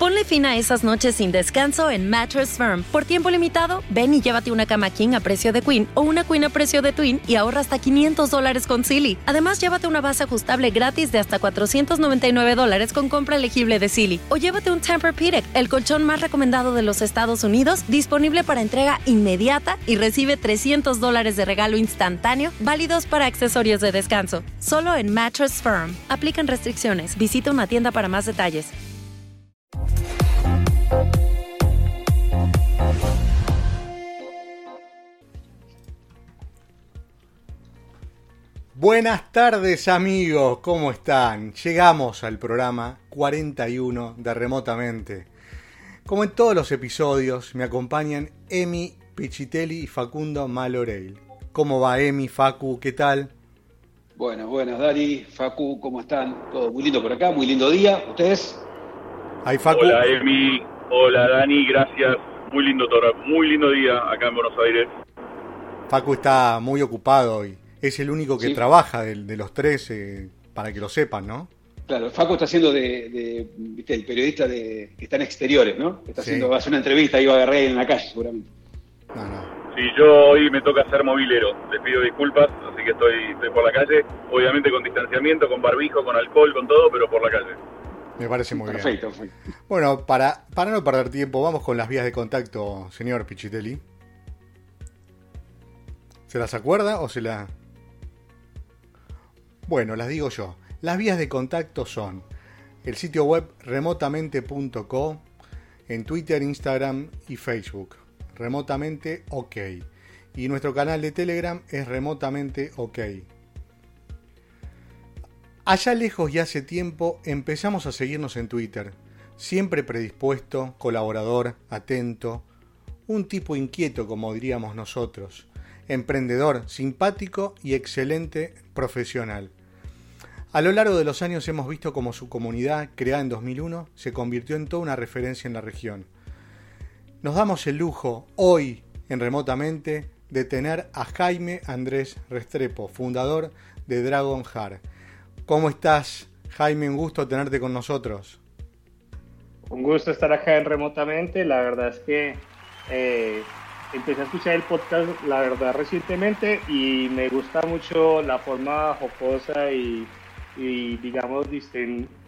Ponle fin a esas noches sin descanso en Mattress Firm. Por tiempo limitado, ven y llévate una cama king a precio de queen o una queen a precio de twin y ahorra hasta 500 dólares con Silly. Además, llévate una base ajustable gratis de hasta 499 dólares con compra elegible de Silly. O llévate un Tempur-Pedic, el colchón más recomendado de los Estados Unidos, disponible para entrega inmediata y recibe 300 dólares de regalo instantáneo, válidos para accesorios de descanso. Solo en Mattress Firm. Aplican restricciones. Visita una tienda para más detalles. Buenas tardes amigos, ¿cómo están? Llegamos al programa 41 de Remotamente. Como en todos los episodios, me acompañan Emi Pichitelli y Facundo Maloreil. ¿Cómo va Emi, Facu? ¿Qué tal? Buenas, buenas, Dari, Facu, ¿cómo están? Todo muy lindo por acá, muy lindo día. ¿Ustedes? Hola, Emi. Hola, Dani, gracias. Muy lindo, muy lindo día acá en Buenos Aires. Facu está muy ocupado hoy. Es el único que trabaja de, los tres, eh, para que lo sepan, ¿no? Claro, Facu está haciendo de, ¿viste? el periodista de, que está en exteriores, ¿no? Está haciendo, va a hacer una entrevista, iba a agarrar en la calle seguramente. No, no. Sí, yo hoy me toca ser movilero. Les pido disculpas, así que estoy, estoy por la calle. Obviamente con distanciamiento, con barbijo, con alcohol, con todo, pero por la calle. Me parece muy bien. Perfecto. Bueno, para, para no perder tiempo, vamos con las vías de contacto, señor Pichitelli. ¿Se las acuerda o se la...? Bueno, las digo yo. Las vías de contacto son el sitio web remotamente.co, en Twitter, Instagram y Facebook remotamente OK. Y nuestro canal de Telegram es remotamente OK. Allá lejos y hace tiempo empezamos a seguirnos en Twitter, siempre predispuesto, colaborador, atento, un tipo inquieto como diríamos nosotros, emprendedor, simpático y excelente profesional. A lo largo de los años hemos visto cómo su comunidad, creada en 2001, se convirtió en toda una referencia en la región nos damos el lujo hoy en remotamente de tener a Jaime Andrés Restrepo, fundador de Dragon Heart. ¿Cómo estás, Jaime? Un gusto tenerte con nosotros. Un gusto estar acá en remotamente. La verdad es que eh, empecé a escuchar el podcast, la verdad, recientemente y me gusta mucho la forma jocosa y y digamos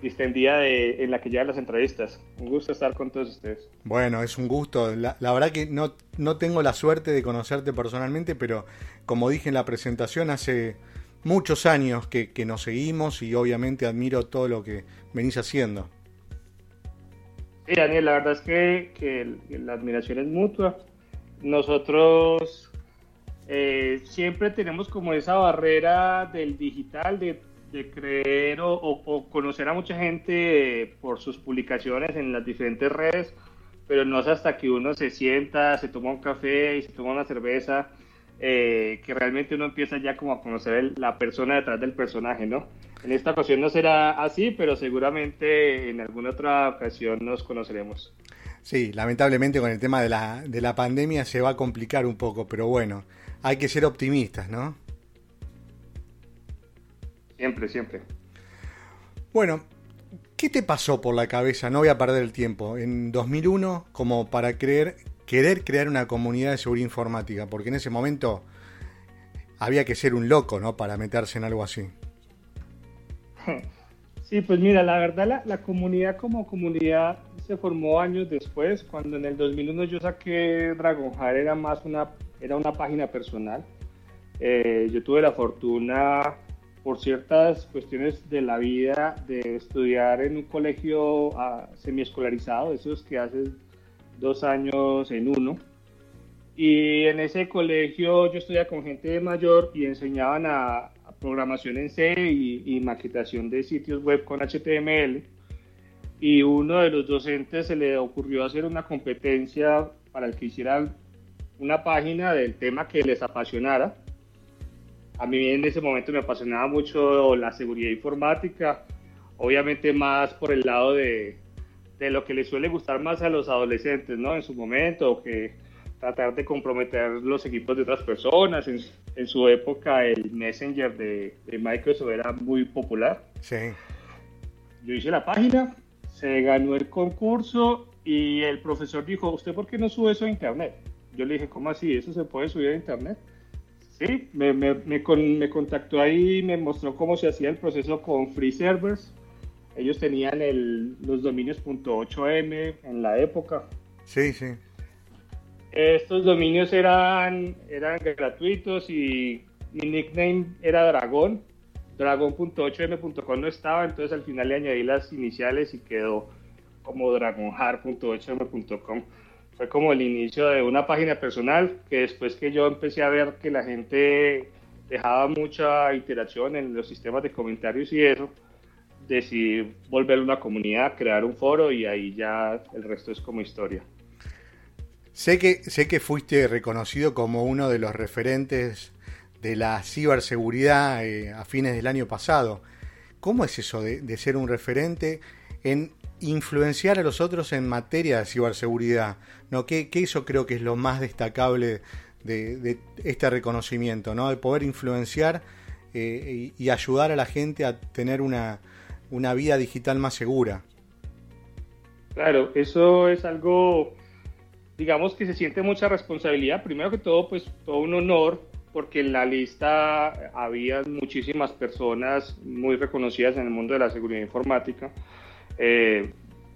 distendida en la que llevan las entrevistas. Un gusto estar con todos ustedes. Bueno, es un gusto. La, verdad que no, no tengo la suerte de conocerte personalmente, pero como dije en la presentación, hace muchos años que, nos seguimos y obviamente admiro todo lo que venís haciendo. Sí, Daniel, la verdad es que, la admiración es mutua. Nosotros eh, siempre tenemos como esa barrera del digital, de creer o, conocer a mucha gente eh, por sus publicaciones en las diferentes redes, pero no es hasta que uno se sienta, se toma un café y se toma una cerveza, eh, que realmente uno empieza ya como a conocer la persona detrás del personaje, ¿no? En esta ocasión no será así, pero seguramente en alguna otra ocasión nos conoceremos. Sí, lamentablemente con el tema de la, de la pandemia se va a complicar un poco, pero bueno, hay que ser optimistas, ¿no? Siempre, siempre. Bueno, ¿qué te pasó por la cabeza? No voy a perder el tiempo. En 2001, como para creer, querer crear una comunidad de seguridad informática, porque en ese momento había que ser un loco, ¿no? Para meterse en algo así. Sí, pues mira, la verdad la, comunidad como comunidad se formó años después, cuando en el 2001 yo saqué Dragonheart, era más una, era una página personal. Eh, yo tuve la fortuna por ciertas cuestiones de la vida de estudiar en un colegio uh, semiescolarizado, esos que haces dos años en uno. Y en ese colegio yo estudiaba con gente mayor y enseñaban a, programación en C y, maquetación de sitios web con HTML. Y uno de los docentes se le ocurrió hacer una competencia para que hicieran una página del tema que les apasionara a mí en ese momento me apasionaba mucho la seguridad informática, obviamente más por el lado de, de lo que les suele gustar más a los adolescentes, ¿no? En su momento, que tratar de comprometer los equipos de otras personas. En, en su época el Messenger de, de, Microsoft era muy popular. Sí. Yo hice la página, se ganó el concurso y el profesor dijo, ¿usted por qué no sube eso a internet? Yo le dije, ¿cómo así? ¿Eso se puede subir a internet? Sí, me, me, me, me contactó ahí, me mostró cómo se hacía el proceso con Free Servers. Ellos tenían el, los dominios .8m en la época. Sí, sí. Estos dominios eran, eran gratuitos y mi nickname era Dragón. Dragon.8m.com no estaba, entonces al final le añadí las iniciales y quedó como dragonhard.8m.com. Fue como el inicio de una página personal que después que yo empecé a ver que la gente dejaba mucha interacción en los sistemas de comentarios y eso, decidí volver una comunidad, crear un foro y ahí ya el resto es como historia. Sé que, sé que fuiste reconocido como uno de los referentes de la ciberseguridad eh, a fines del año pasado. ¿Cómo es eso de, ser un referente en influenciar a los otros en materia de ciberseguridad? ¿no? ¿Qué, eso creo que es lo más destacable de, este reconocimiento? ¿no? De poder influenciar eh, y, ayudar a la gente a tener una, una vida digital más segura. Claro, eso es algo, digamos que se siente mucha responsabilidad. Primero que todo, pues todo un honor porque en la lista había muchísimas personas muy reconocidas en el mundo de la seguridad informática. Eh,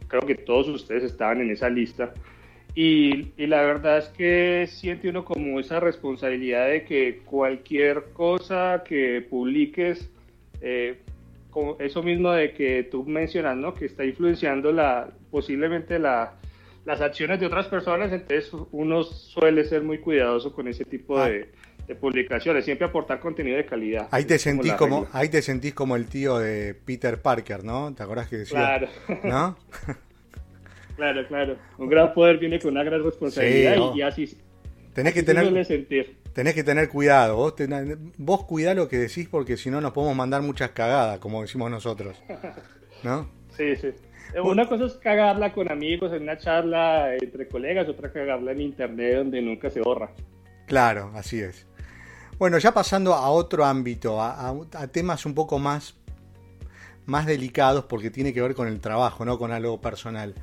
creo que todos ustedes estaban en esa lista. Y, la verdad es que siente uno como esa responsabilidad de que cualquier cosa que publiques, eh, eso mismo de que tú mencionas, ¿no? que está influenciando la, posiblemente la, las acciones de otras personas, entonces uno suele ser muy cuidadoso con ese tipo ah. de, de publicaciones, siempre aportar contenido de calidad. Ahí te sentís como, ahí te sentís como el tío de Peter Parker, ¿no? ¿Te acordás que decía? Claro. ¿No? claro, claro. Un gran poder viene con una gran responsabilidad y, así tenés que tener sentir. Tenés que tener cuidado, vos, vos cuidá lo que decís porque si no nos podemos mandar muchas cagadas, como decimos nosotros. ¿No? sí, sí. Una cosa es cagarla con amigos en una charla entre colegas, otra cagarla en internet donde nunca se borra. Claro, así es. Bueno, ya pasando a otro ámbito, a, temas un poco más, más delicados porque tiene que ver con el trabajo, no con algo personal.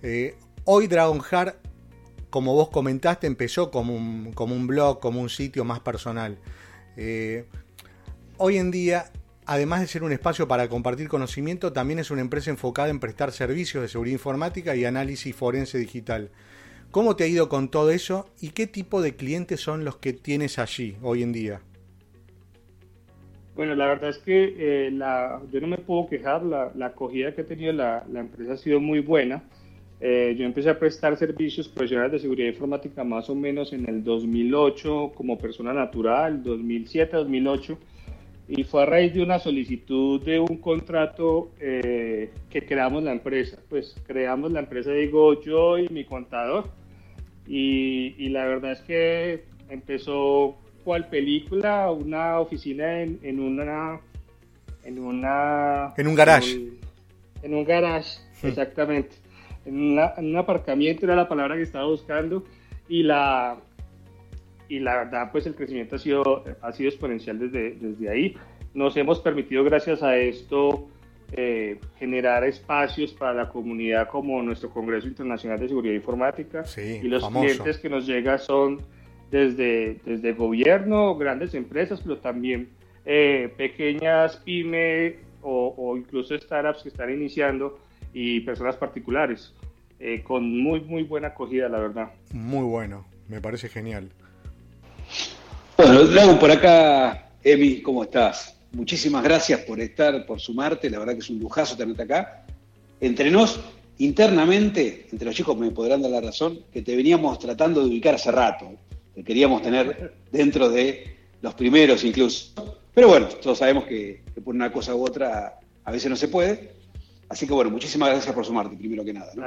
Eh, hoy Dragonheart, como vos comentaste, empezó como un, blog, como un sitio más personal. Eh, hoy en día, además de ser un espacio para compartir conocimiento, también es una empresa enfocada en prestar servicios de seguridad informática y análisis forense digital. ¿Cómo te ha ido con todo eso y qué tipo de clientes son los que tienes allí hoy en día? Bueno, la verdad es que eh, la, yo no me puedo quejar, la, acogida que ha tenido la, empresa ha sido muy buena. Eh, yo empecé a prestar servicios profesionales de seguridad informática más o menos en el 2008 como persona natural, 2007-2008, y fue a raíz de una solicitud de un contrato eh, que creamos la empresa. Pues creamos la empresa, digo yo y mi contador, y, la verdad es que empezó cual película, una oficina en, en una en una en un garage en, un garage hmm. exactamente en, un aparcamiento era la palabra que estaba buscando y la y la verdad pues el crecimiento ha sido ha sido exponencial desde desde ahí. Nos hemos permitido gracias a esto eh, generar espacios para la comunidad como nuestro Congreso Internacional de Seguridad Informática. y los clientes que nos llegan son desde, desde gobierno, grandes empresas, pero también eh, pequeñas pymes o, incluso startups que están iniciando y personas particulares, eh, con muy, muy buena acogida, la verdad. Muy bueno, me parece genial. Bueno, Drago, por acá, Emi, ¿cómo estás? muchísimas gracias por estar, por sumarte, la verdad que es un lujazo tenerte acá. Entre nos, internamente, entre los chicos me podrán dar la razón, que te veníamos tratando de ubicar hace rato, que queríamos tener dentro de los primeros incluso. Pero bueno, todos sabemos que, por una cosa u otra a veces no se puede. Así que bueno, muchísimas gracias por sumarte, primero que nada. ¿no?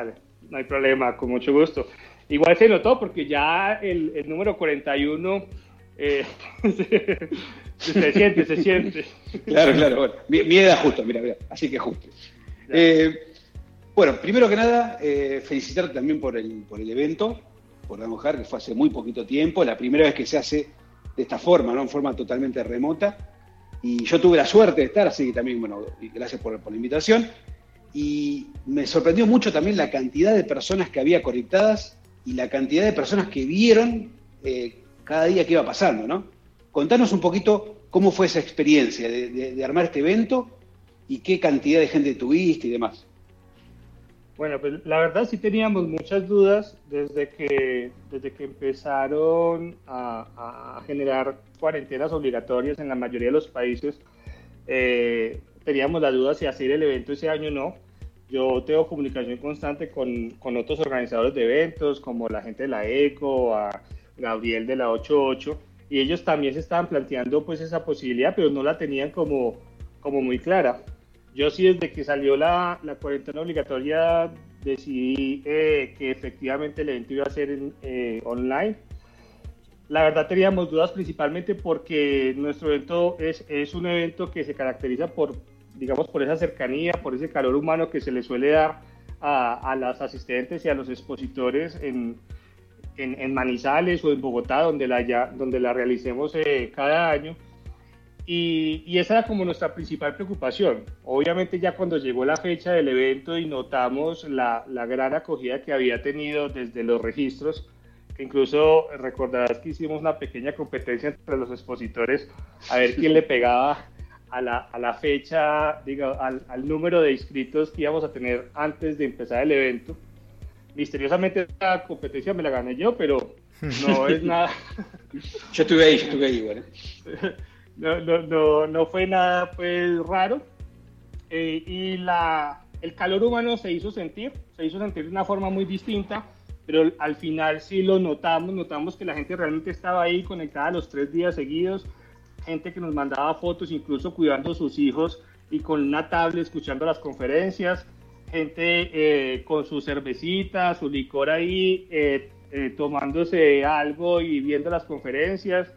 No hay problema, con mucho gusto. Igual se notó porque ya el, el número 41 eh, se siente, se siente. Claro, claro. Bueno, mi, edad justo, mira, mira, así que justo. Eh, bueno, primero que nada, eh, felicitarte también por el, por el evento, por Dragonheart, que fue hace muy poquito tiempo, la primera vez que se hace de esta forma, ¿no? En forma totalmente remota. Y yo tuve la suerte de estar, así que también, bueno, gracias por, por la invitación. Y me sorprendió mucho también la cantidad de personas que había conectadas y la cantidad de personas que vieron eh, cada día que iba pasando, ¿no? Contanos un poquito cómo fue esa experiencia de, armar este evento y qué cantidad de gente tuviste y demás. Bueno, pues la verdad sí teníamos muchas dudas desde que, desde que empezaron a, generar cuarentenas obligatorias en la mayoría de los países. Eh, teníamos la duda si hacer el evento ese año o no. Yo tengo comunicación constante con, con, otros organizadores de eventos, como la gente de la ECO, a Gabriel de la 88, y ellos también se estaban planteando pues esa posibilidad, pero no la tenían como, como muy clara. Yo sí desde que salió la, la cuarentena obligatoria decidí eh, que efectivamente el evento iba a ser eh, online. La verdad teníamos dudas principalmente porque nuestro evento es, es un evento que se caracteriza por, digamos, por esa cercanía, por ese calor humano que se le suele dar a, a las asistentes y a los expositores en, en, Manizales o en Bogotá, donde la, ya, donde la realicemos eh, cada año. Y, y, esa era como nuestra principal preocupación. Obviamente ya cuando llegó la fecha del evento y notamos la, la gran acogida que había tenido desde los registros, que incluso recordarás que hicimos una pequeña competencia entre los expositores a ver quién le pegaba a la, a la fecha, diga, al, al número de inscritos que íbamos a tener antes de empezar el evento misteriosamente la competencia me la gané yo, pero no es nada. yo estuve ahí, yo estuve ahí, bueno. no, no, no, no, fue nada pues raro. Eh, y la, el calor humano se hizo sentir, se hizo sentir de una forma muy distinta, pero al final sí lo notamos, notamos que la gente realmente estaba ahí conectada los tres días seguidos, gente que nos mandaba fotos, incluso cuidando sus hijos y con una tablet escuchando las conferencias gente eh, con su cervecita, su licor ahí, eh, eh, tomándose algo y viendo las conferencias.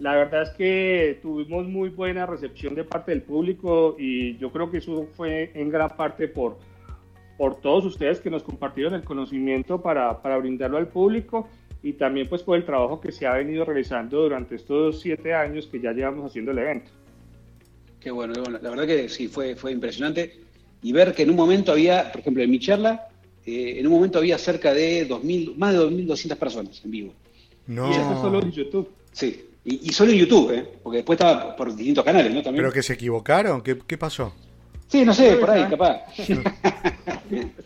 La verdad es que tuvimos muy buena recepción de parte del público y yo creo que eso fue en gran parte por, por todos ustedes que nos compartieron el conocimiento para, para brindarlo al público y también pues por el trabajo que se ha venido realizando durante estos siete años que ya llevamos haciendo el evento. Qué bueno, la verdad que sí, fue, fue impresionante y ver que en un momento había, por ejemplo, en mi charla, eh, en un momento había cerca de 2000, más de 2.200 personas en vivo. No. Y eso solo en YouTube. Sí, y, solo en YouTube, ¿eh? porque después estaba por distintos canales, ¿no? También. ¿Pero que se equivocaron? ¿Qué, qué pasó? Sí, no sé, por ahí, capaz. ¿Se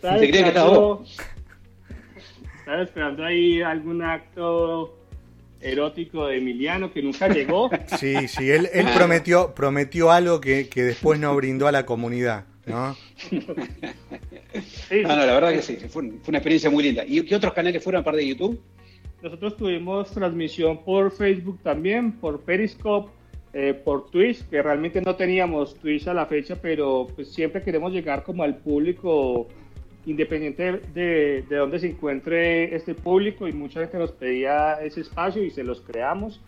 creía que estaba vos? Estaba esperando ahí algún acto erótico de Emiliano que nunca llegó. Sí, sí, él, él prometió, prometió algo que, que después no brindó a la comunidad. ¿no? no, la verdad que sí, fue, una experiencia muy linda. ¿Y qué otros canales fueron aparte de YouTube? Nosotros tuvimos transmisión por Facebook también, por Periscope, eh, por Twitch, que realmente no teníamos Twitch a la fecha, pero pues siempre queremos llegar como al público independiente de, de dónde se encuentre este público y mucha gente nos pedía ese espacio y se los creamos.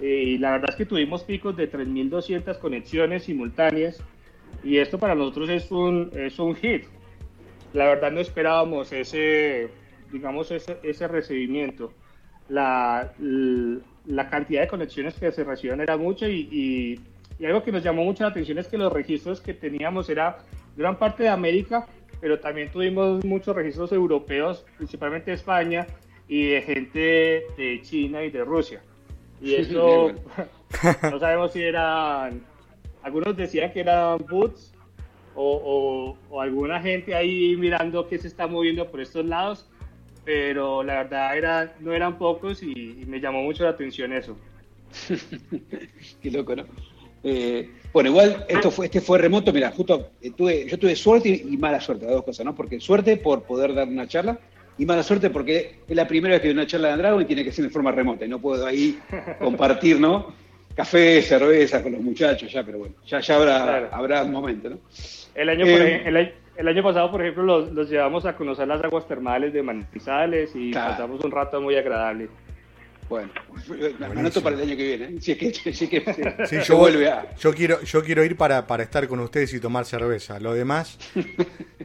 Eh, y la verdad es que tuvimos picos de 3.200 conexiones simultáneas y esto para nosotros es un, es un hit. La verdad no esperábamos ese, digamos, ese, ese recibimiento. La, la, cantidad de conexiones que se recibían era mucha y, y, algo que nos llamó mucho la atención es que los registros que teníamos era gran parte de América, pero también tuvimos muchos registros europeos, principalmente de España y de gente de China y de Rusia. Y eso no sabemos si eran algunos decían que eran boots o, alguna gente ahí mirando qué se está moviendo por estos lados, pero la verdad era, no eran pocos y, me llamó mucho la atención eso. qué loco, ¿no? Eh, bueno, igual esto fue, este fue remoto, mira, justo eh, tuve, yo tuve suerte y, mala suerte, dos cosas, ¿no? Porque suerte por poder dar una charla y mala suerte porque es la primera vez que doy una charla de Andrago y tiene que ser de forma remota y no puedo ahí compartir, ¿no? café, cerveza con los muchachos ya, pero bueno, ya, ya habrá, habrá un momento, ¿no? El año, eh, el, año pasado, por ejemplo, los, llevamos a conocer las aguas termales de Manizales y pasamos un rato muy agradable. Bueno, me anoto para el año que viene. ¿eh? Si es que, si es que sí, yo, vuelve a... yo quiero, yo quiero ir para, para estar con ustedes y tomar cerveza. Lo demás,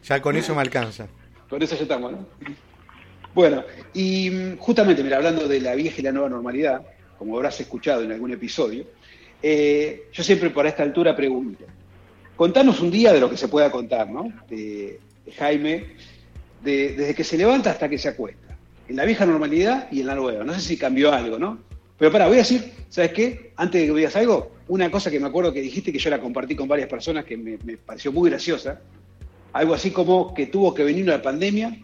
ya con eso me alcanza. Con eso ya estamos, ¿no? Bueno, y mm, justamente, mira, hablando de la vieja y la nueva normalidad, como habrás escuchado en algún episodio, eh, yo siempre por esta altura pregunto, contanos un día de lo que se pueda contar, ¿no? De, Jaime, desde que se levanta hasta que se acuesta, en la vieja normalidad y en la nueva. No sé si cambió algo, ¿no? Pero para, voy a decir, ¿sabes qué? Antes de que digas algo, una cosa que me acuerdo que dijiste que yo la compartí con varias personas que me, pareció muy graciosa. Algo así como que tuvo que venir la pandemia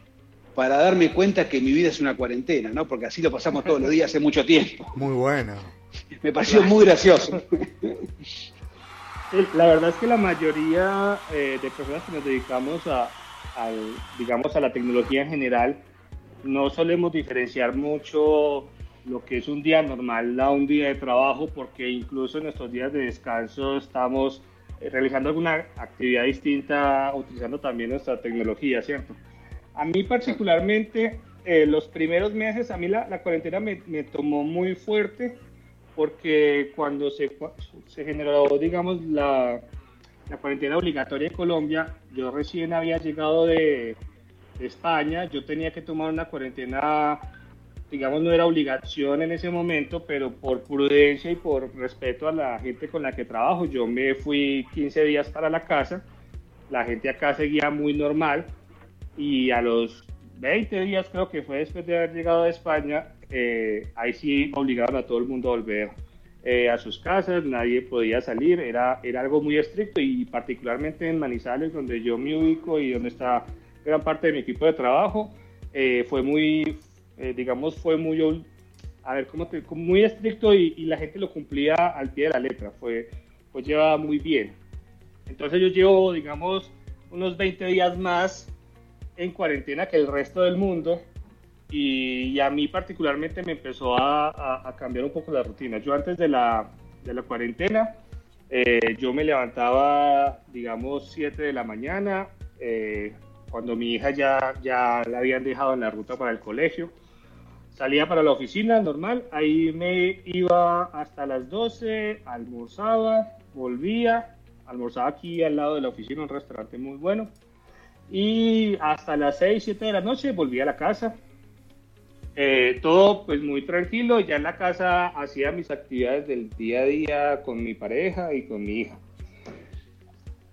para darme cuenta que mi vida es una cuarentena, ¿no? Porque así lo pasamos todos los días hace mucho tiempo. Muy bueno. Me pareció muy gracioso. La verdad es que la mayoría eh, de personas que nos dedicamos a, digamos, a la tecnología en general, no solemos diferenciar mucho lo que es un día normal a un día de trabajo, porque incluso en nuestros días de descanso estamos eh, realizando alguna actividad distinta, utilizando también nuestra tecnología, ¿cierto? A mí particularmente, eh, los primeros meses, a mí la, la cuarentena me, me, tomó muy fuerte, porque cuando se, se generó, digamos, la, la cuarentena obligatoria en Colombia, yo recién había llegado de, de España, yo tenía que tomar una cuarentena digamos, no era obligación en ese momento, pero por prudencia y por respeto a la gente con la que trabajo, yo me fui 15 días para la casa, la gente acá seguía muy normal y a los 20 días creo que fue después de haber llegado a España, eh, ahí sí obligaron a todo el mundo a volver eh, a sus casas, nadie podía salir, era, era algo muy estricto y particularmente en Manizales, donde yo me ubico y donde está gran parte de mi equipo de trabajo, eh, fue muy eh, digamos, fue muy, a ver, ¿cómo te, muy estricto y, la gente lo cumplía al pie de la letra, fue, pues llevaba muy bien. Entonces yo llevo, digamos, unos 20 días más en cuarentena que el resto del mundo y, a mí particularmente me empezó a, cambiar un poco la rutina. Yo antes de la, de la cuarentena, eh, yo me levantaba, digamos, 7 de la mañana, eh, cuando mi hija ya, ya la habían dejado en la ruta para el colegio salía para la oficina normal, ahí me iba hasta las 12, almorzaba, volvía, almorzaba aquí al lado de la oficina, un restaurante muy bueno, y hasta las 6, 7 de la noche volvía a la casa. Eh, todo pues muy tranquilo, ya en la casa hacía mis actividades del día a día con mi pareja y con mi hija.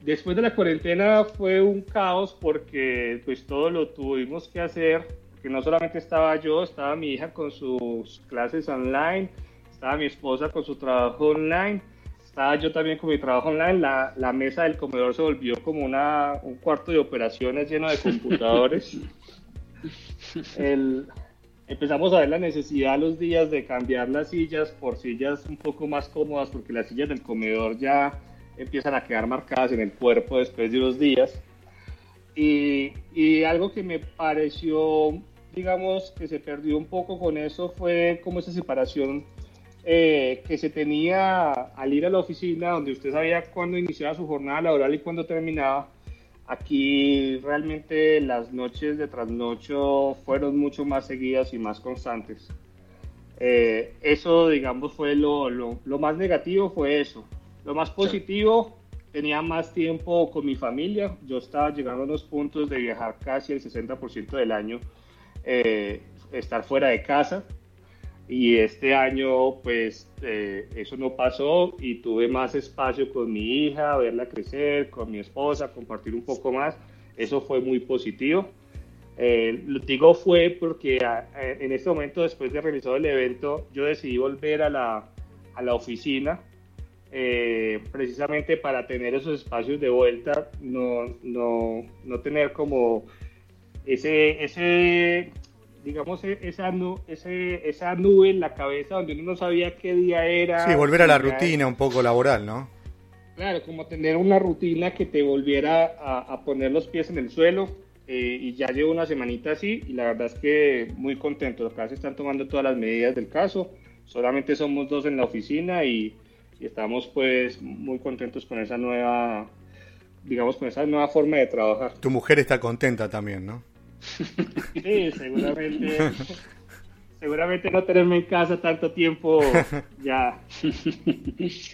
Después de la cuarentena fue un caos porque pues todo lo tuvimos que hacer que no solamente estaba yo, estaba mi hija con sus clases online, estaba mi esposa con su trabajo online, estaba yo también con mi trabajo online, la, la mesa del comedor se volvió como una, un cuarto de operaciones lleno de computadores. empezamos a ver la necesidad los días de cambiar las sillas por sillas un poco más cómodas porque las sillas del comedor ya empiezan a quedar marcadas en el cuerpo después de unos días. Y, y, algo que me pareció digamos, que se perdió un poco con eso fue como esa separación eh, que se tenía al ir a la oficina, donde usted sabía cuándo iniciaba su jornada laboral y cuándo terminaba. Aquí realmente las noches de trasnocho fueron mucho más seguidas y más constantes. Eh, eso, digamos, fue lo, lo, lo, más negativo, fue eso. Lo más positivo, tenía más tiempo con mi familia. Yo estaba llegando a unos puntos de viajar casi el 60% del año eh, estar fuera de casa. Y este año, pues, eh, eso no pasó y tuve más espacio con mi hija, verla crecer, con mi esposa, compartir un poco más. Eso fue muy positivo. Eh, lo digo fue porque en este momento, después de realizar el evento, yo decidí volver a la, a la oficina precisamente para tener esos espacios de vuelta, no, no, no tener como ese, ese digamos, e, esa, ese, esa nube en la cabeza donde uno no sabía qué día era. Sí, volver a la rutina un poco laboral, ¿no? Claro, como tener una rutina que te volviera a, poner los pies en el suelo. Eh, y ya llevo una semanita así y la verdad es que muy contento. Acá se están tomando todas las medidas del caso. Solamente somos dos en la oficina y, y estamos pues muy contentos con esa nueva digamos, con esa nueva forma de trabajar. Tu mujer está contenta también, ¿no? Sí, seguramente. seguramente no tenerme en casa tanto tiempo ya.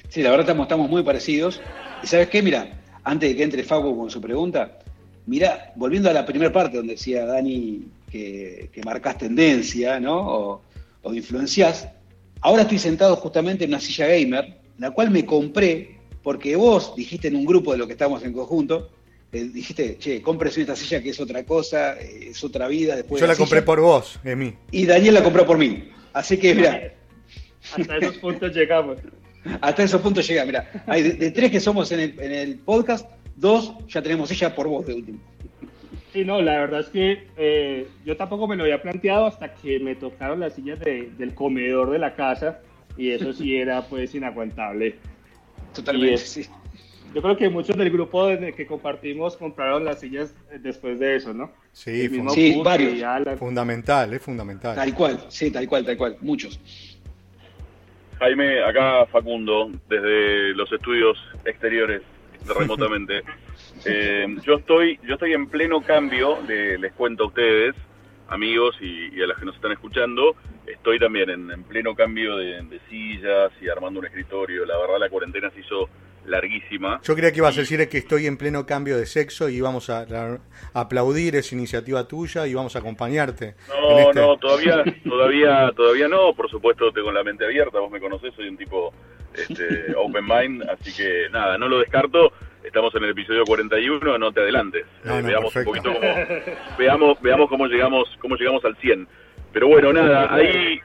Sí, la verdad estamos, estamos muy parecidos. ¿Y sabes qué? Mira, antes de que entre Facu con su pregunta, mira, volviendo a la primera parte donde decía Dani que, que marcas tendencia, ¿no? O, o influencias. Ahora estoy sentado justamente en una silla gamer, la cual me compré porque vos dijiste en un grupo de lo que estamos en conjunto, eh, dijiste, che, cómprese esta silla que es otra cosa, eh, es otra vida. Después Yo la, compré por vos, Emi. Y Daniel la compró por mí. Así que, mira. Hasta esos puntos llegamos. Hasta esos puntos llegamos, mira. Hay de, tres que somos en el, en el, podcast, dos ya tenemos silla por vos de último. Sí, no, la verdad es que eh, yo tampoco me lo había planteado hasta que me tocaron las sillas del comedor de la casa y eso sí era pues inaguantable. Totalmente, sí yo creo que muchos del grupo que compartimos compraron las sillas después de eso, ¿no? Sí, sí varios. Fundamental, es fundamental. Tal cual, sí, tal cual, tal cual, muchos. Jaime, acá Facundo, desde los estudios exteriores, remotamente. Eh, yo estoy yo estoy en pleno cambio, les cuento a ustedes, amigos y, a las que nos están escuchando, estoy también en, pleno cambio de, de, sillas y armando un escritorio. La verdad la cuarentena se hizo larguísima. Yo creía que ibas a decir que estoy en pleno cambio de sexo y vamos a, aplaudir esa iniciativa tuya y vamos a acompañarte. No, este no, todavía, todavía, todavía no. Por supuesto, tengo la mente abierta. Vos me conocés, soy un tipo este, open mind, así que nada, no lo descarto. Estamos en el episodio 41, no te adelantes. Eh, veamos un poquito cómo, veamos, veamos cómo llegamos, cómo llegamos al 100. Pero bueno, nada, ahí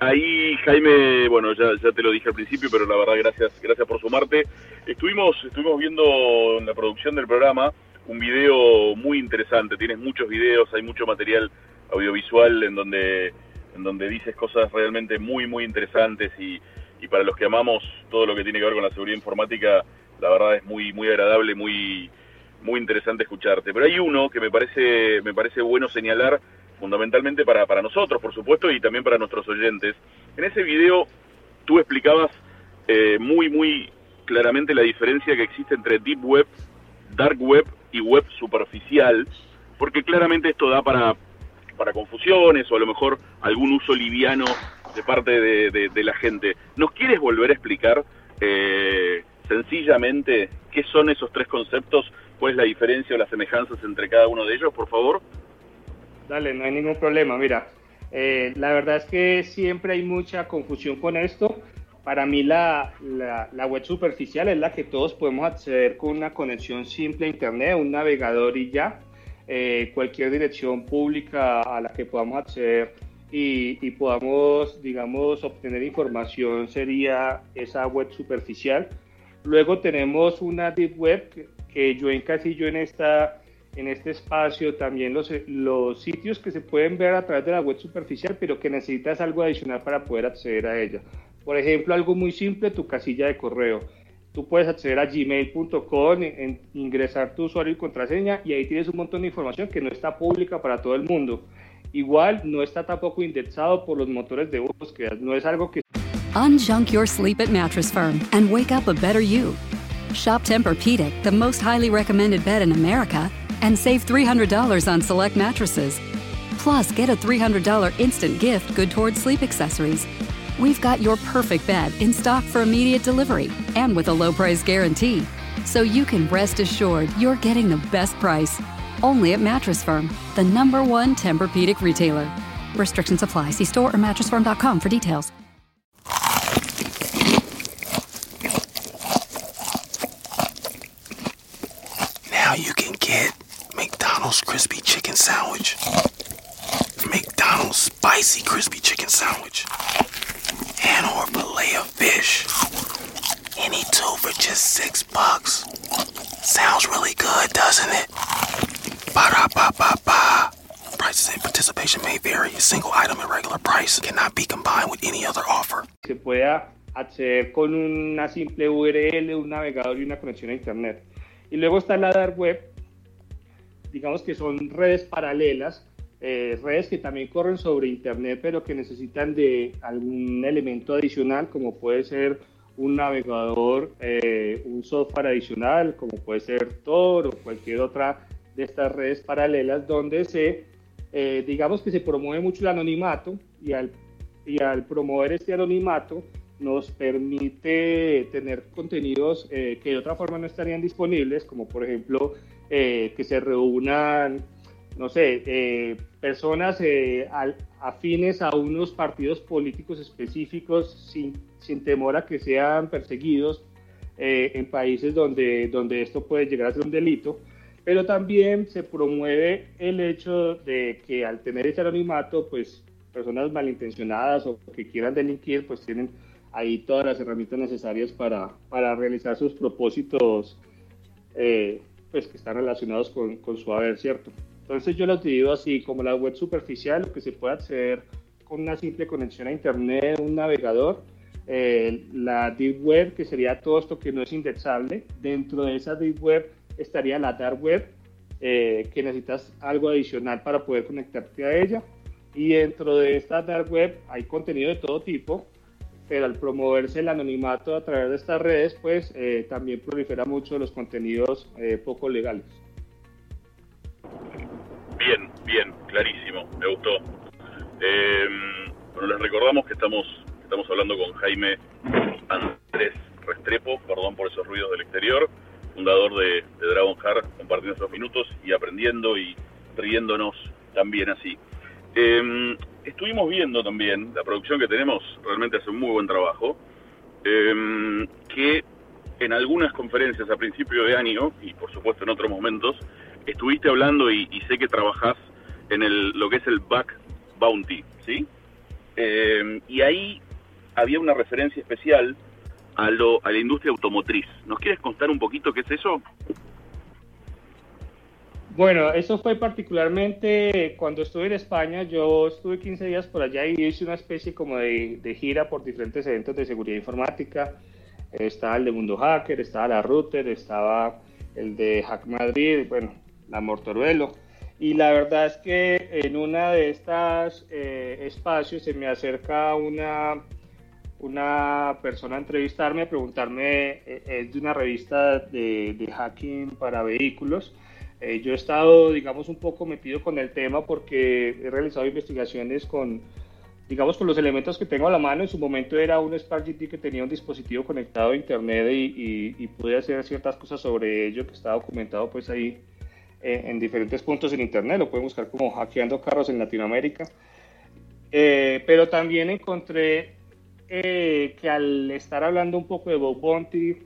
Ahí, Jaime, bueno, ya, ya te lo dije al principio, pero la verdad, gracias, gracias por sumarte. Estuvimos, estuvimos viendo en la producción del programa un video muy interesante. Tienes muchos videos, hay mucho material audiovisual en donde, en donde dices cosas realmente muy, muy interesantes y, y para los que amamos todo lo que tiene que ver con la seguridad informática, la verdad es muy, muy agradable, muy, muy interesante escucharte. Pero hay uno que me parece, me parece bueno señalar fundamentalmente para, para nosotros, por supuesto, y también para nuestros oyentes. En ese video tú explicabas eh, muy, muy claramente la diferencia que existe entre Deep Web, Dark Web y Web superficial, porque claramente esto da para, para confusiones o a lo mejor algún uso liviano de parte de, la gente. ¿Nos quieres volver a explicar eh, sencillamente qué son esos tres conceptos? ¿Cuál es la diferencia o las semejanzas entre cada uno de ellos, por favor? Dale, no hay ningún problema. Mira, eh, la verdad es que siempre hay mucha confusión con esto. Para mí la, la, web superficial es la que todos podemos acceder con una conexión simple a Internet, un navegador y ya. Eh, cualquier dirección pública a la que podamos acceder y, y, podamos, digamos, obtener información sería esa web superficial. Luego tenemos una deep web que, yo encasillo en esta en este espacio también los, los sitios que se pueden ver a través de la web superficial, pero que necesitas algo adicional para poder acceder a ella. Por ejemplo, algo muy simple, tu casilla de correo. Tú puedes acceder a gmail.com, ingresar tu usuario y contraseña y ahí tienes un montón de información que no está pública para todo el mundo. Igual no está tampoco indexado por los motores de búsqueda, no es algo que... Unjunk your sleep at Mattress Firm and wake up a better you. Shop Tempur-Pedic, the most highly recommended bed in America and save $300 on select mattresses. Plus, get a $300 instant gift good towards sleep accessories. We've got your perfect bed in stock for immediate delivery and with a low price guarantee. So you can rest assured you're getting the best price. Only at Mattress Firm, the number one Tempur-Pedic retailer. Restrictions apply. See store or mattressfirm.com for details. Now you can get McDonald's crispy chicken sandwich. McDonald's spicy crispy chicken sandwich. And or fillet of fish. Any two for just six bucks. Sounds really good, doesn't it? Ba-da-ba-ba-ba. Prices and participation may vary. A single item at regular price cannot be combined with any other offer. Se pueda acceder con una simple URL, un navegador y una conexión a internet. Y luego está la dark web, digamos que son redes paralelas, eh, redes que también corren sobre Internet, pero que necesitan de algún elemento adicional, como puede ser un navegador, eh, un software adicional, como puede ser Tor o cualquier otra de estas redes paralelas, donde se, eh, digamos que se promueve mucho el anonimato y al, y al promover este anonimato nos permite tener contenidos que de otra forma no estarían disponibles, como por ejemplo eh, que se reúnan, no sé, eh, personas eh, afines a unos partidos políticos específicos sin, sin, temor a que sean perseguidos. eh, en países donde, donde esto puede llegar a ser un delito, pero también se promueve el hecho de que al tener ese anonimato, pues personas malintencionadas o que quieran delinquir, pues tienen ahí todas las herramientas necesarias para, para realizar sus propósitos pues que están relacionados con, con, su haber, ¿cierto? Entonces yo lo divido así, como la web superficial, lo que se puede acceder con una simple conexión a internet, un navegador, eh, la deep web, que sería todo esto que no es indexable, dentro de esa deep web estaría la dark web, eh, que necesitas algo adicional para poder conectarte a ella, y dentro de esta dark web hay contenido de todo tipo, pero al promoverse el anonimato a través de estas redes, pues eh, también prolifera mucho los contenidos eh, poco legales. Bien, bien, clarísimo, me gustó. Eh, bueno, les recordamos que estamos, estamos hablando con Jaime Andrés Restrepo, perdón por esos ruidos del exterior, fundador de, de Dragon Heart, compartiendo estos minutos y aprendiendo y riéndonos también así. Eh, estuvimos viendo también, la producción que tenemos realmente hace un muy buen trabajo, eh, que en algunas conferencias a principio de año, y por supuesto en otros momentos, estuviste hablando y, y sé que trabajás en el, lo que es el back bounty, ¿sí? Eh, y ahí había una referencia especial a, lo, a la industria automotriz. ¿Nos quieres contar un poquito qué es eso? Bueno, eso fue particularmente cuando estuve en España. Yo estuve 15 días por allá y hice una especie como de, de gira por diferentes eventos de seguridad informática. Estaba el de Mundo Hacker, estaba la Router, estaba el de Hack Madrid, bueno, la Mortoruelo. Y la verdad es que en una de estas eh, espacios se me acerca una, una persona a entrevistarme, a preguntarme, eh, es de una revista de, hacking para vehículos. Eh, yo he estado, digamos, un poco metido con el tema porque he realizado investigaciones con, digamos, con los elementos que tengo a la mano. En su momento era un SparkGT que tenía un dispositivo conectado a Internet y, y, y pude hacer ciertas cosas sobre ello que está documentado pues ahí eh, en diferentes puntos en Internet. Lo pueden buscar como hackeando carros en Latinoamérica. Eh, pero también encontré eh, que al estar hablando un poco de Bob Bounty,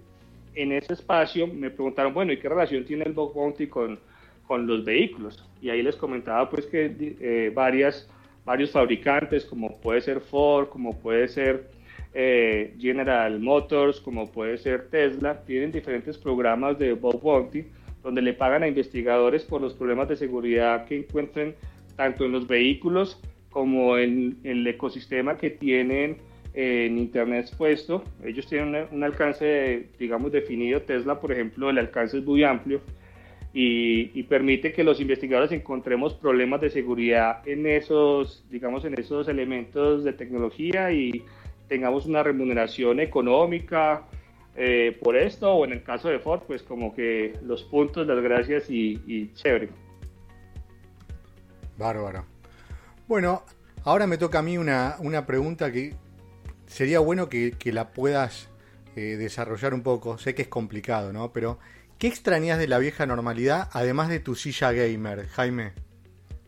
en ese espacio me preguntaron, bueno, ¿y qué relación tiene el bug bounty con, con los vehículos? Y ahí les comentaba pues que eh, varias, varios fabricantes, como puede ser Ford, como puede ser eh, General Motors, como puede ser Tesla, tienen diferentes programas de bug bounty donde le pagan a investigadores por los problemas de seguridad que encuentren tanto en los vehículos como en, en el ecosistema que tienen en Internet expuesto. Ellos tienen un alcance, digamos, definido. Tesla, por ejemplo, el alcance es muy amplio y, y, permite que los investigadores encontremos problemas de seguridad en esos, digamos, en esos elementos de tecnología y tengamos una remuneración económica eh, por esto, o en el caso de Ford, pues como que los puntos, las gracias y, y chévere. Bárbaro. Bueno, ahora me toca a mí una, una pregunta que sería bueno que, que la puedas eh, desarrollar un poco. Sé que es complicado, ¿no? Pero, ¿qué extrañas de la vieja normalidad, además de tu silla gamer, Jaime?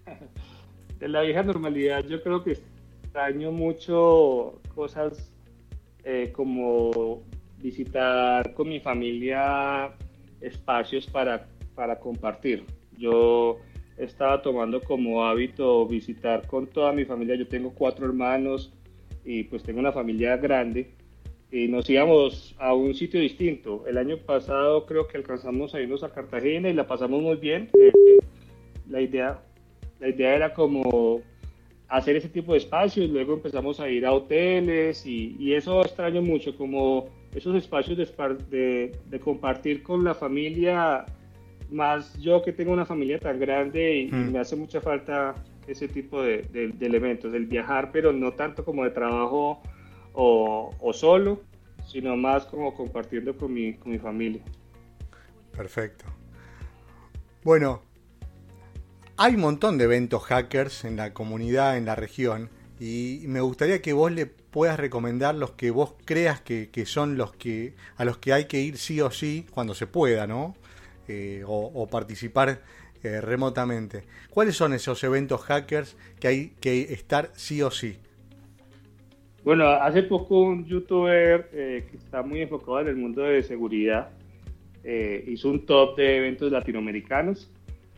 De la vieja normalidad, yo creo que extraño mucho cosas eh, como visitar con mi familia espacios para, para compartir. Yo estaba tomando como hábito visitar con toda mi familia. Yo tengo cuatro hermanos, y pues tengo una familia grande y nos íbamos a un sitio distinto. El año pasado creo que alcanzamos a irnos a Cartagena y la pasamos muy bien. Eh, la, idea, la idea era como hacer ese tipo de espacios, luego empezamos a ir a hoteles y, y eso extraño mucho, como esos espacios de, de, de, compartir con la familia, más yo que tengo una familia tan grande y, mm. y me hace mucha falta ese tipo de, elementos, el viajar, pero no tanto como de trabajo o, o, solo, sino más como compartiendo con mi, con mi familia. Perfecto. Bueno, hay un montón de eventos hackers en la comunidad, en la región, y me gustaría que vos le puedas recomendar los que vos creas que, que son los que a los que hay que ir sí o sí cuando se pueda, ¿no? Eh, o, o participar eh, remotamente. ¿Cuáles son esos eventos hackers que hay que estar sí o sí? Bueno, hace poco un youtuber eh, que está muy enfocado en el mundo de seguridad eh, hizo un top de eventos latinoamericanos.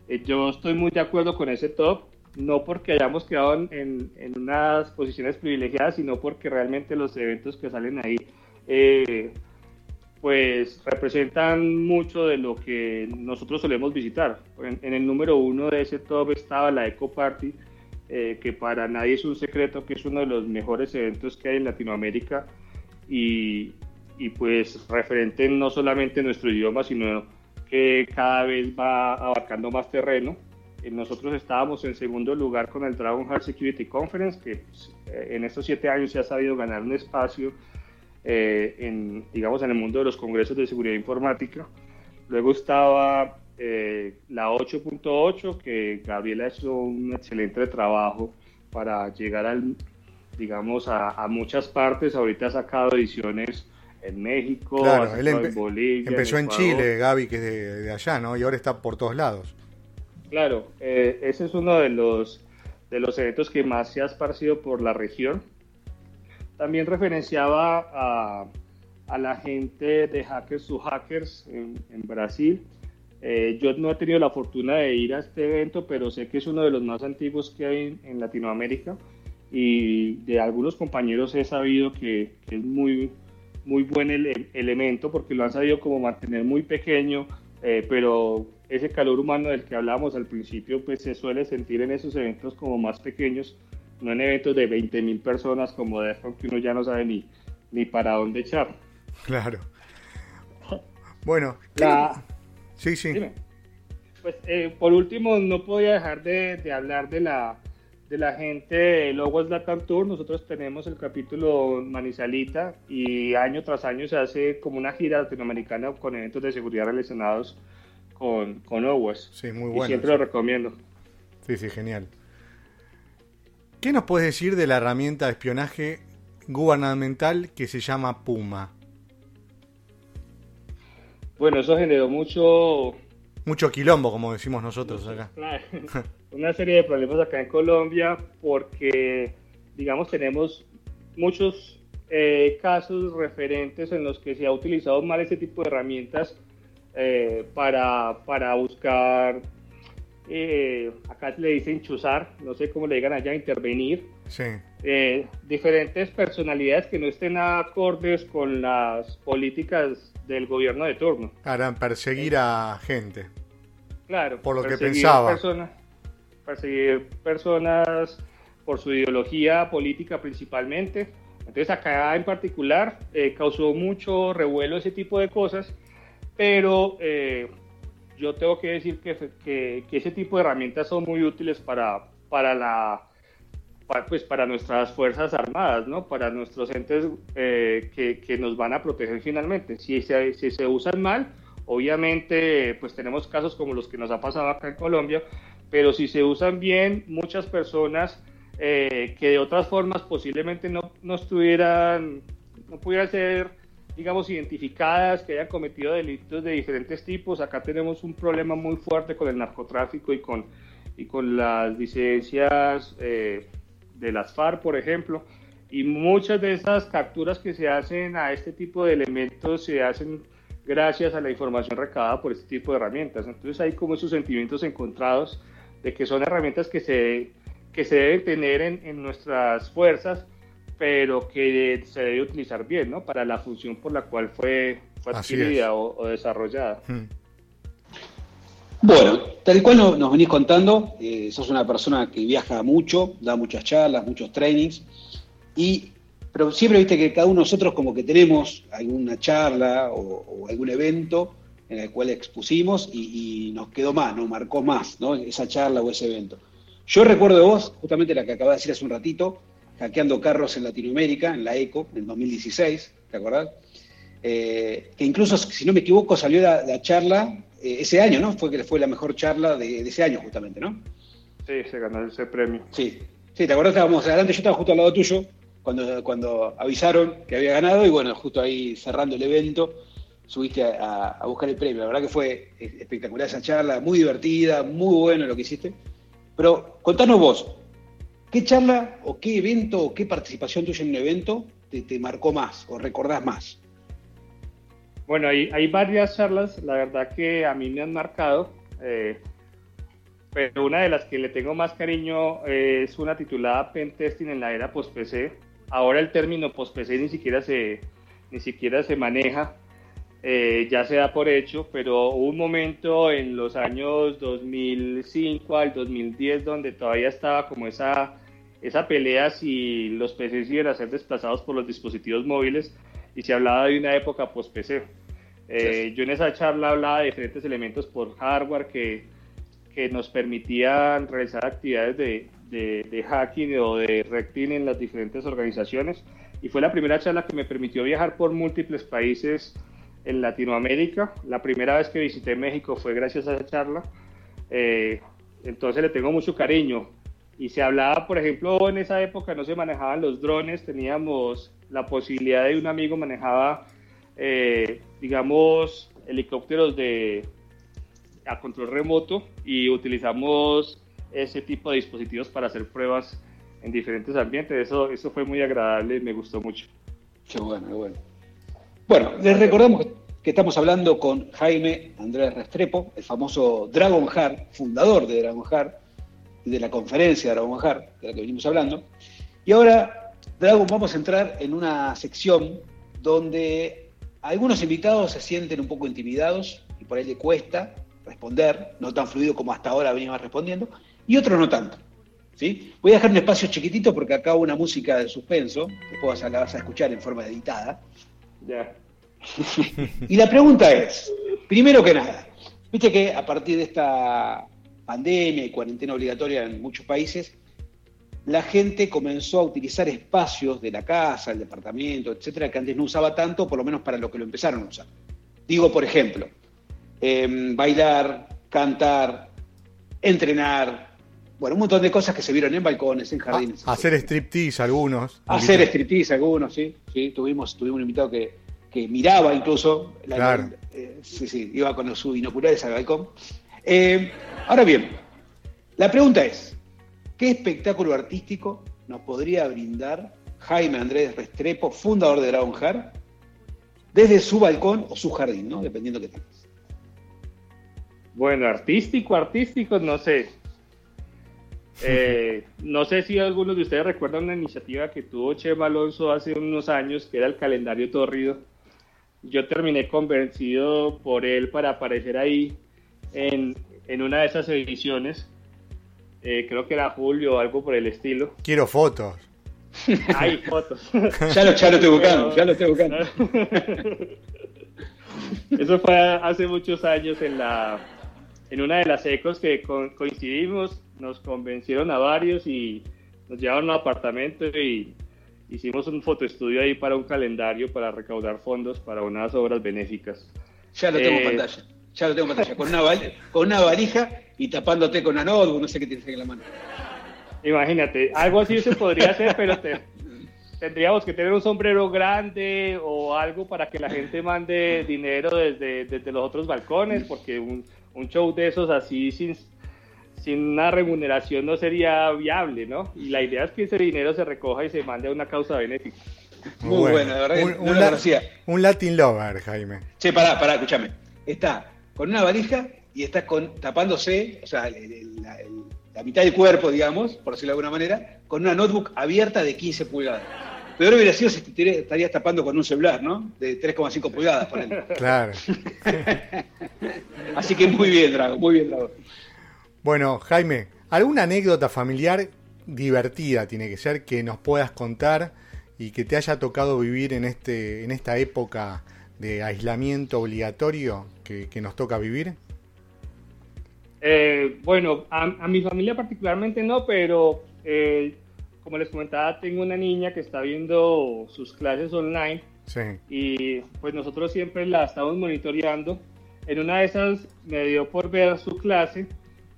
Eh, yo estoy muy de acuerdo con ese top, no porque hayamos quedado en, en unas posiciones privilegiadas, sino porque realmente los eventos que salen ahí pues representan mucho de lo que nosotros solemos visitar. En, en, el número uno de ese top estaba la Eco Party, eh, que para nadie es un secreto que es uno de los mejores eventos que hay en Latinoamérica y, y pues referente no solamente en nuestro idioma, sino que cada vez va abarcando más terreno. Eh, nosotros estábamos en segundo lugar con el Dragon Heart Security Conference, que pues, eh, en estos siete años se ha sabido ganar un espacio en, digamos, en el mundo de los congresos de seguridad informática. Luego estaba eh, la 8.8, que Gabriel ha hecho un excelente trabajo para llegar al, digamos, a, muchas partes. Ahorita ha sacado ediciones en México, en Bolivia. Empezó en, Chile, Gaby, que es de, allá, ¿no? Y ahora está por todos lados. Claro, eh, ese es uno de los, de los eventos que más se ha esparcido por la región. También referenciaba a, a la gente de Hackers to Hackers en, Brasil eh, yo no he tenido la fortuna de ir a este evento, pero sé que es uno de los más antiguos que hay en, Latinoamérica y de algunos compañeros he sabido que, es muy, muy buen elemento porque lo han sabido como mantener muy pequeño, eh, pero ese calor humano del que hablábamos al principio pues se suele sentir en esos eventos como más pequeños, no en eventos de 20.000 personas como de que uno ya no sabe ni, ni para dónde echar. Claro. Bueno, Sí, sí. Pues eh, por último, no podía dejar de, hablar de la, de la gente de Logos Latam Tour. Nosotros tenemos el capítulo Manizalita y año tras año se hace como una gira latinoamericana con eventos de seguridad relacionados con, con Sí, muy bueno. siempre lo recomiendo. Sí, sí, genial. ¿Qué nos puedes decir de la herramienta de espionaje gubernamental que se llama Puma? Bueno, eso generó mucho... Mucho quilombo, como decimos nosotros acá. Una serie de problemas acá en Colombia porque, digamos, tenemos muchos eh, casos referentes en los que se ha utilizado mal ese tipo de herramientas eh, para, para buscar, eh, acá le dicen chuzar, no sé cómo le digan allá, intervenir. Sí. diferentes personalidades que no estén acordes con las políticas del gobierno de turno. Harán perseguir a gente. Claro. Por lo que pensaba. Personas, perseguir personas por su ideología política principalmente. Entonces acá en particular eh, causó mucho revuelo ese tipo de cosas, pero eh, yo tengo que decir que, que, ese tipo de herramientas son muy útiles para, para la pues para nuestras Fuerzas Armadas, ¿no? para nuestros entes eh, que, que, nos van a proteger finalmente. Si se, si se usan mal, obviamente pues tenemos casos como los que nos ha pasado acá en Colombia, pero si se usan bien, muchas personas eh, que de otras formas posiblemente no, no estuvieran, no pudieran ser, digamos, identificadas, que hayan cometido delitos de diferentes tipos. Acá tenemos un problema muy fuerte con el narcotráfico y con, y con las disidencias. Eh, de las FARC, por ejemplo, y muchas de esas capturas que se hacen a este tipo de elementos se hacen gracias a la información recabada por este tipo de herramientas. Entonces hay como esos sentimientos encontrados de que son herramientas que se, que se deben tener en, nuestras fuerzas, pero que se debe utilizar bien, ¿no? Para la función por la cual fue, adquirida o, desarrollada. Hmm. Bueno, tal cual nos, venís contando, eh, sos una persona que viaja mucho, da muchas charlas, muchos trainings, y, pero siempre viste que cada uno de nosotros como que tenemos alguna charla o, algún evento en el cual expusimos y, nos quedó más, nos marcó más, ¿no? Esa charla o ese evento. Yo recuerdo de vos, justamente la que acabas de decir hace un ratito, hackeando carros en Latinoamérica, en la ECO, en 2016, ¿te acordás? Eh, que incluso, si no me equivoco, salió la charla eh, ese año, ¿no? Fue que fue la mejor charla de, ese año, justamente, ¿no? Sí, se ganó ese premio. Sí, sí, ¿te acordás? Estábamos adelante, yo estaba justo al lado tuyo cuando, cuando avisaron que había ganado y bueno, justo ahí cerrando el evento, subiste a, buscar el premio. La verdad que fue espectacular esa charla, muy divertida, muy bueno lo que hiciste. Pero contanos vos, ¿Qué charla o qué evento o qué participación tuya en un evento te, te marcó más o recordás más? Bueno, hay, varias charlas, la verdad que a mí me han marcado, eh, pero una de las que le tengo más cariño eh, es una titulada Pentesting en la era post-PC. Ahora el término post-PC ni siquiera se, ni siquiera se maneja, eh, ya se da por hecho, pero hubo un momento en los años 2005 al 2010 donde todavía estaba como esa, esa pelea si los PCs iban a ser desplazados por los dispositivos móviles y se hablaba de una época post-PC. Eh, yo en esa charla hablaba de diferentes elementos por hardware que, que nos permitían realizar actividades de, de, de hacking o de recting en las diferentes organizaciones y fue la primera charla que me permitió viajar por múltiples países en Latinoamérica. La primera vez que visité México fue gracias a esa charla. Eh, entonces le tengo mucho cariño. Y se hablaba, por ejemplo, en esa época no se manejaban los drones, teníamos la posibilidad de un amigo manejaba, eh, digamos, helicópteros de a control remoto y utilizamos ese tipo de dispositivos para hacer pruebas en diferentes ambientes. Eso, eso fue muy agradable y me gustó mucho. Qué bueno, qué bueno. Bueno, les recordamos que estamos hablando con Jaime Andrés Restrepo, el famoso Dragon Heart, fundador de Dragon Heart, de la conferencia de Dragon Heart, de la que venimos hablando. Y ahora, Dragon, vamos a entrar en una sección donde algunos invitados se sienten un poco intimidados y por ahí le cuesta responder, no tan fluido como hasta ahora veníamos respondiendo, y otros no tanto. ¿sí? Voy a dejar un espacio chiquitito porque acá una música de suspenso, después la vas a escuchar en forma editada. Ya. y la pregunta es, primero que nada, viste que a partir de esta pandemia y cuarentena obligatoria en muchos países, la gente comenzó a utilizar espacios de la casa, el departamento, etcétera, que antes no usaba tanto, por lo menos para lo que lo empezaron a usar. Digo, por ejemplo, eh, bailar, cantar, entrenar, bueno, un montón de cosas que se vieron en balcones, en jardines. A, hacer striptease algunos. Hacer striptease algunos, sí. sí. Tuvimos, tuvimos un invitado que, que miraba incluso. La, Claro. eh, sí, sí, iba con sus binoculares al balcón. Eh, ahora bien, la pregunta es, ¿qué espectáculo artístico nos podría brindar Jaime Andrés Restrepo, fundador de Dragon Heart, desde su balcón o su jardín, ¿no? Dependiendo que tengas. Bueno, artístico, artístico, no sé. Eh, no sé si algunos de ustedes recuerdan una iniciativa que tuvo Chema Alonso hace unos años, que era el calendario torrido. Yo terminé convencido por él para aparecer ahí en, en una de esas ediciones. Eh, creo que era julio o algo por el estilo. Quiero fotos. Hay fotos. Ya lo, ya lo estoy buscando, ya lo estoy buscando. Eso fue hace muchos años en la en una de las ecos que co- coincidimos, nos convencieron a varios y nos llevaron a un apartamento y hicimos un fotoestudio ahí para un calendario para recaudar fondos para unas obras benéficas. Ya lo tengo en Eh, pantalla. Ya lo tengo en pantalla. Con una, val- con una valija y tapándote con una notebook, no sé qué tienes ahí en la mano. Imagínate, algo así se podría hacer, pero te- tendríamos que tener un sombrero grande o algo para que la gente mande dinero desde, desde los otros balcones, porque un, un show de esos así sin, sin una remuneración no sería viable, ¿no? Y la idea es que ese dinero se recoja y se mande a una causa benéfica. Muy bueno, de verdad que no lo la- conocía. un Latin Lover, Jaime. Che, pará, pará, escúchame. Está con una valija y está con, tapándose, o sea, el- el- la, el- la mitad del cuerpo, digamos, por decirlo de alguna manera, con una notebook abierta de 15 pulgadas. Peor hubiera sido si te- estarías tapando con un celular, ¿no? De 3,5 pulgadas, ponele. Claro. Así que muy bien, Drago, muy bien, Drago. Bueno, Jaime, ¿alguna anécdota familiar divertida tiene que ser que nos puedas contar y que te haya tocado vivir en, este, en esta época de aislamiento obligatorio que, que nos toca vivir? Eh, bueno, a, a mi familia particularmente no, pero eh, como les comentaba, tengo una niña que está viendo sus clases online Sí. y pues nosotros siempre la estamos monitoreando. En una de esas me dio por ver su clase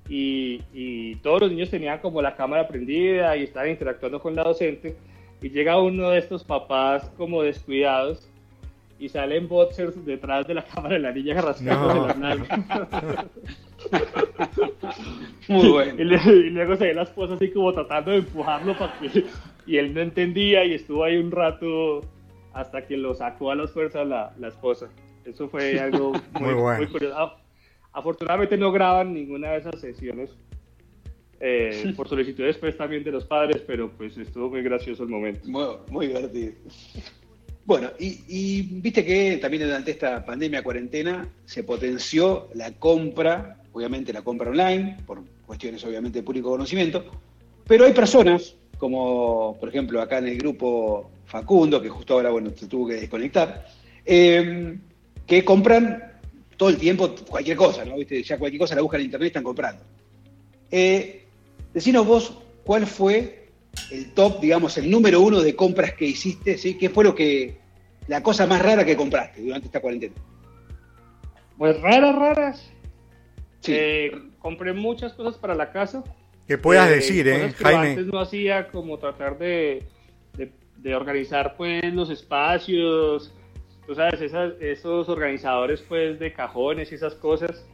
y, y todos los niños tenían como la cámara prendida y estaban interactuando con la docente y llega uno de estos papás como descuidados y salen boxers detrás de la cámara de la niña rascándose No. las nalgas. Muy bueno. Y, le- y luego se ve la esposa así como tratando de empujarlo para que... Y él no entendía y estuvo ahí un rato hasta que lo sacó a las fuerzas la, la esposa. Eso fue algo muy, Muy bueno. muy curioso. Ah, Afortunadamente no graban ninguna de esas sesiones eh, por solicitud después también de los padres, pero pues estuvo muy gracioso el momento. Muy, muy divertido. Bueno, y, viste que también durante esta pandemia cuarentena se potenció la compra, obviamente la compra online, por cuestiones obviamente de público conocimiento, pero hay personas, como por ejemplo acá en el grupo Facundo, que justo ahora bueno, se tuvo que desconectar, eh, que compran todo el tiempo cualquier cosa, ¿no? ¿Viste? Ya cualquier cosa la buscan en internet y están comprando. Eh, decinos vos cuál fue el top, digamos, el número uno de compras que hiciste, ¿sí? ¿Qué fue lo que, la cosa más rara que compraste durante esta cuarentena? Pues raras, raras. Sí. Eh, compré muchas cosas para la casa. Que puedas Eh, decir, ¿eh, cosas que Antes Jaime? no hacía como tratar de, de- de organizar pues los espacios, tú sabes, esas- esos organizadores pues de cajones y esas cosas.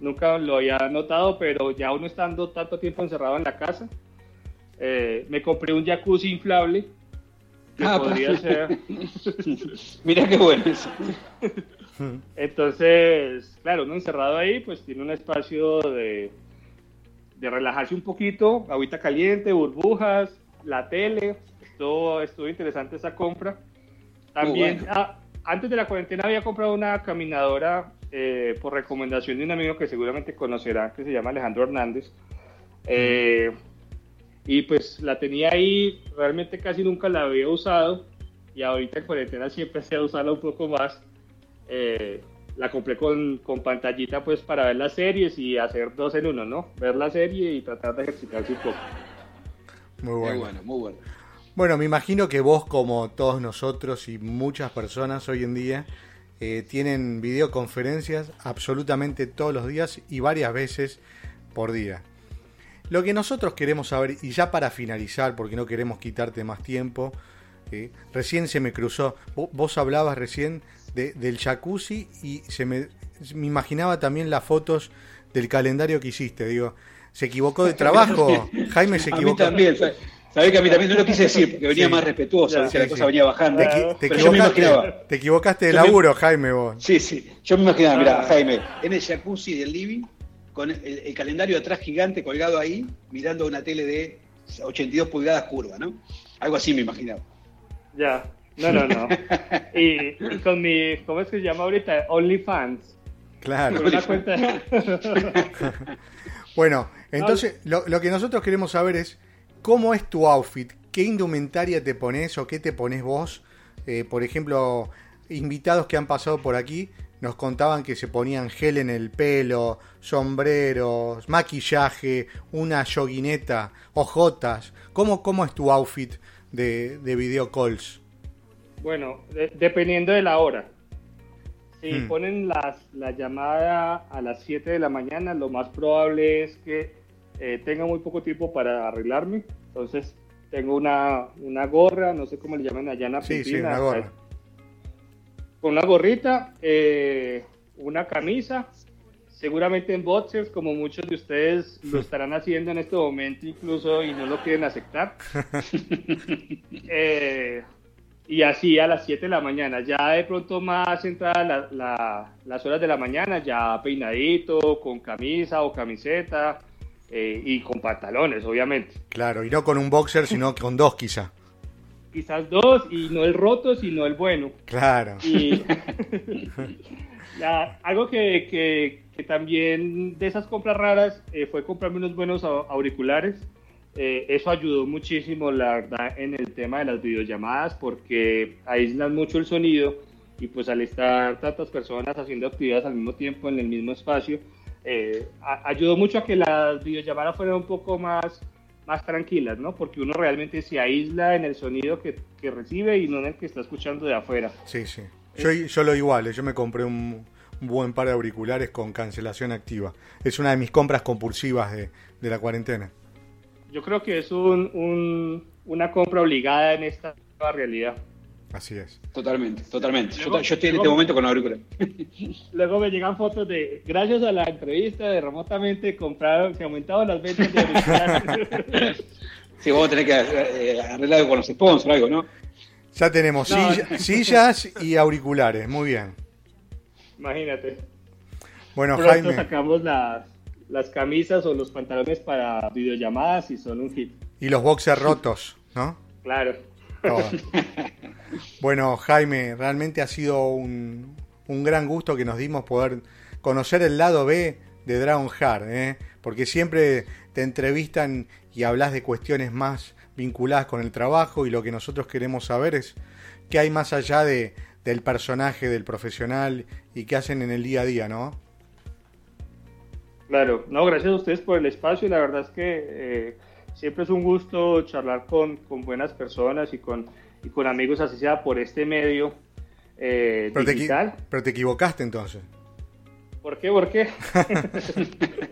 Nunca lo había notado, pero ya uno estando tanto tiempo encerrado en la casa, eh, me compré un jacuzzi inflable. Que Ah, podría pa- ser. Mirá qué bueno eso. Entonces, claro, uno encerrado ahí, pues tiene un espacio de, de relajarse un poquito, agüita caliente, burbujas, la tele. Estuvo, estuvo interesante esa compra. También, bueno. ah, antes de la cuarentena había comprado una caminadora eh, por recomendación de un amigo que seguramente conocerá, que se llama Alejandro Hernández. Eh, y pues la tenía ahí, realmente casi nunca la había usado. Y ahorita en cuarentena sí empecé a usarla un poco más. Eh, la compré con, con pantallita pues para ver las series y hacer dos en uno, ¿no? Ver la serie y tratar de ejercitarse un poco. Muy Muy bueno. bueno, muy bueno. Bueno, me imagino que vos, como todos nosotros y muchas personas hoy en día, eh, tienen videoconferencias absolutamente todos los días y varias veces por día. Lo que nosotros queremos saber, y ya para finalizar, porque no queremos quitarte más tiempo, eh, recién se me cruzó, vo- vos hablabas recién de- del jacuzzi y se me, me imaginaba también las fotos del calendario que hiciste. Digo, ¿se equivocó de trabajo? Jaime se A mí equivocó. también, sa- sabés que a mí también no lo quise decir porque venía Sí. más respetuoso, Ya, decía la sí, cosa sí. venía bajando. Te, equi- te Pero yo me equivocaste, imaginaba. te equivocaste de me- laburo, Jaime, vos. Sí, sí. Yo me imaginaba, mira, Ah. Jaime, en el jacuzzi del living, con el, el calendario atrás gigante colgado ahí, mirando una tele de 82 pulgadas curva, ¿no? Algo así me imaginaba. Ya, no, no, no. Y, y con mi, ¿cómo es que se llama ahorita? OnlyFans. Claro. Con una cuenta. Bueno, entonces lo, lo que nosotros queremos saber es cómo es tu outfit, qué indumentaria te pones o qué te pones vos. Eh, por ejemplo, invitados que han pasado por aquí nos contaban que se ponían gel en el pelo, sombreros, maquillaje, una yoguineta, ojotas. ¿Cómo, cómo es tu outfit de, de video calls? Bueno, de- dependiendo de la hora. Si Hmm. ponen las, la llamada a las 7 de la mañana, lo más probable es que eh, tenga muy poco tiempo para arreglarme. Entonces, tengo una, una gorra, no sé cómo le llaman allá en Sí, Argentina. sí, una gorra. Con una gorrita, eh, una camisa, seguramente en boxers, como muchos de ustedes lo estarán haciendo en este momento incluso y no lo quieren aceptar. Eh, y así a las 7 de la mañana, ya de pronto más entradas la- la- las horas de la mañana, ya peinadito, con camisa o camiseta eh, y con pantalones, obviamente. Claro, y no con un boxer, sino con dos quizá. Quizás dos, y no el roto, sino el bueno. Claro. Y la- algo que, que- que también de esas compras raras eh, fue comprarme unos buenos au- auriculares. Eh, eso ayudó muchísimo, la verdad, en el tema de las videollamadas porque aíslan mucho el sonido y pues al estar tantas personas haciendo actividades al mismo tiempo en el mismo espacio, eh, a- ayudó mucho a que las videollamadas fueran un poco más, más tranquilas, ¿no? Porque uno realmente se aísla en el sonido que, que recibe y no en el que está escuchando de afuera. Sí, sí. Yo, yo lo igual, eh, yo me compré un, un buen par de auriculares con cancelación activa. Es una de mis compras compulsivas de, de la cuarentena. Yo creo que es un, un- una compra obligada en esta nueva realidad. Así es. Totalmente, totalmente. Luego- yo, yo estoy en este momento con auricular. Luego me llegan fotos de, gracias a la entrevista de remotamente compraron, se aumentaron las ventas de auriculares. Sí, vamos a tener que eh, arreglar algo con los sponsors, algo, ¿no? Ya tenemos No. silla- sillas y auriculares. Muy bien. Imagínate. Bueno, Pronto Jaime. sacamos las, las camisas o los pantalones para videollamadas y son un hit. Y los boxers rotos, ¿no? Claro. Todo. Bueno, Jaime, realmente ha sido un, un gran gusto que nos dimos poder conocer el lado B de Dragon Heart, ¿eh? porque siempre te entrevistan y hablas de cuestiones más vinculadas con el trabajo y lo que nosotros queremos saber es qué hay más allá de, del personaje, del profesional y qué hacen en el día a día, ¿no? Claro, no, gracias a ustedes por el espacio y la verdad es que eh, siempre es un gusto charlar con, con buenas personas y con, y con amigos, así sea por este medio eh, Pero te, digital. pero te equivocaste entonces. ¿Por qué? ¿Por qué?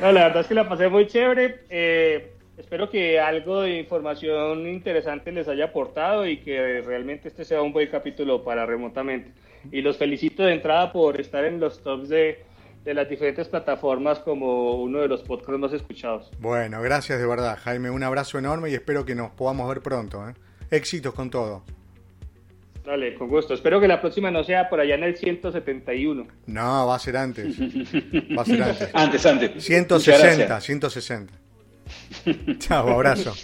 no, la verdad es que la pasé muy chévere. Eh, espero que algo de información interesante les haya aportado y que realmente este sea un buen capítulo para remotamente. Y los felicito de entrada por estar en los tops de, de las diferentes plataformas como uno de los podcasts más escuchados. Bueno, gracias de verdad, Jaime. Un abrazo enorme y espero que nos podamos ver pronto. ¿eh? Éxitos con todo. Dale, con gusto. Espero que la próxima no sea por allá en el 171. No, va a ser antes. Va a ser antes. Antes, antes. Muchas 160, gracias. 160. Chao, abrazo.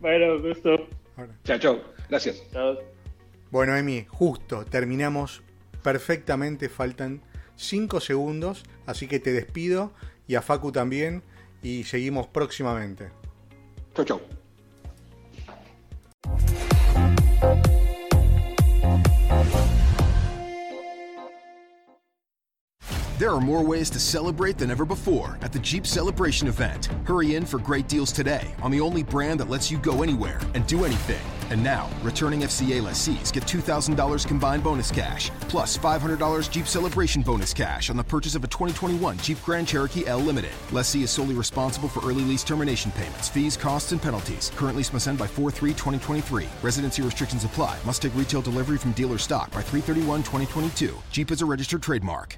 Bueno, gusto. Chao, chao. Gracias. Chao. Bueno, Emi, justo, terminamos perfectamente, faltan 5 segundos, así que te despido y a Facu también y seguimos próximamente. Chao, chao. Thank you There are more ways to celebrate than ever before at the Jeep Celebration event. Hurry in for great deals today on the only brand that lets you go anywhere and do anything. And now, returning FCA lessees get $2,000 combined bonus cash, plus $500 Jeep Celebration bonus cash on the purchase of a 2021 Jeep Grand Cherokee L Limited. Lessee is solely responsible for early lease termination payments, fees, costs, and penalties. Current lease must end by 4 3 2023. Residency restrictions apply. Must take retail delivery from dealer stock by 331 2022. Jeep is a registered trademark.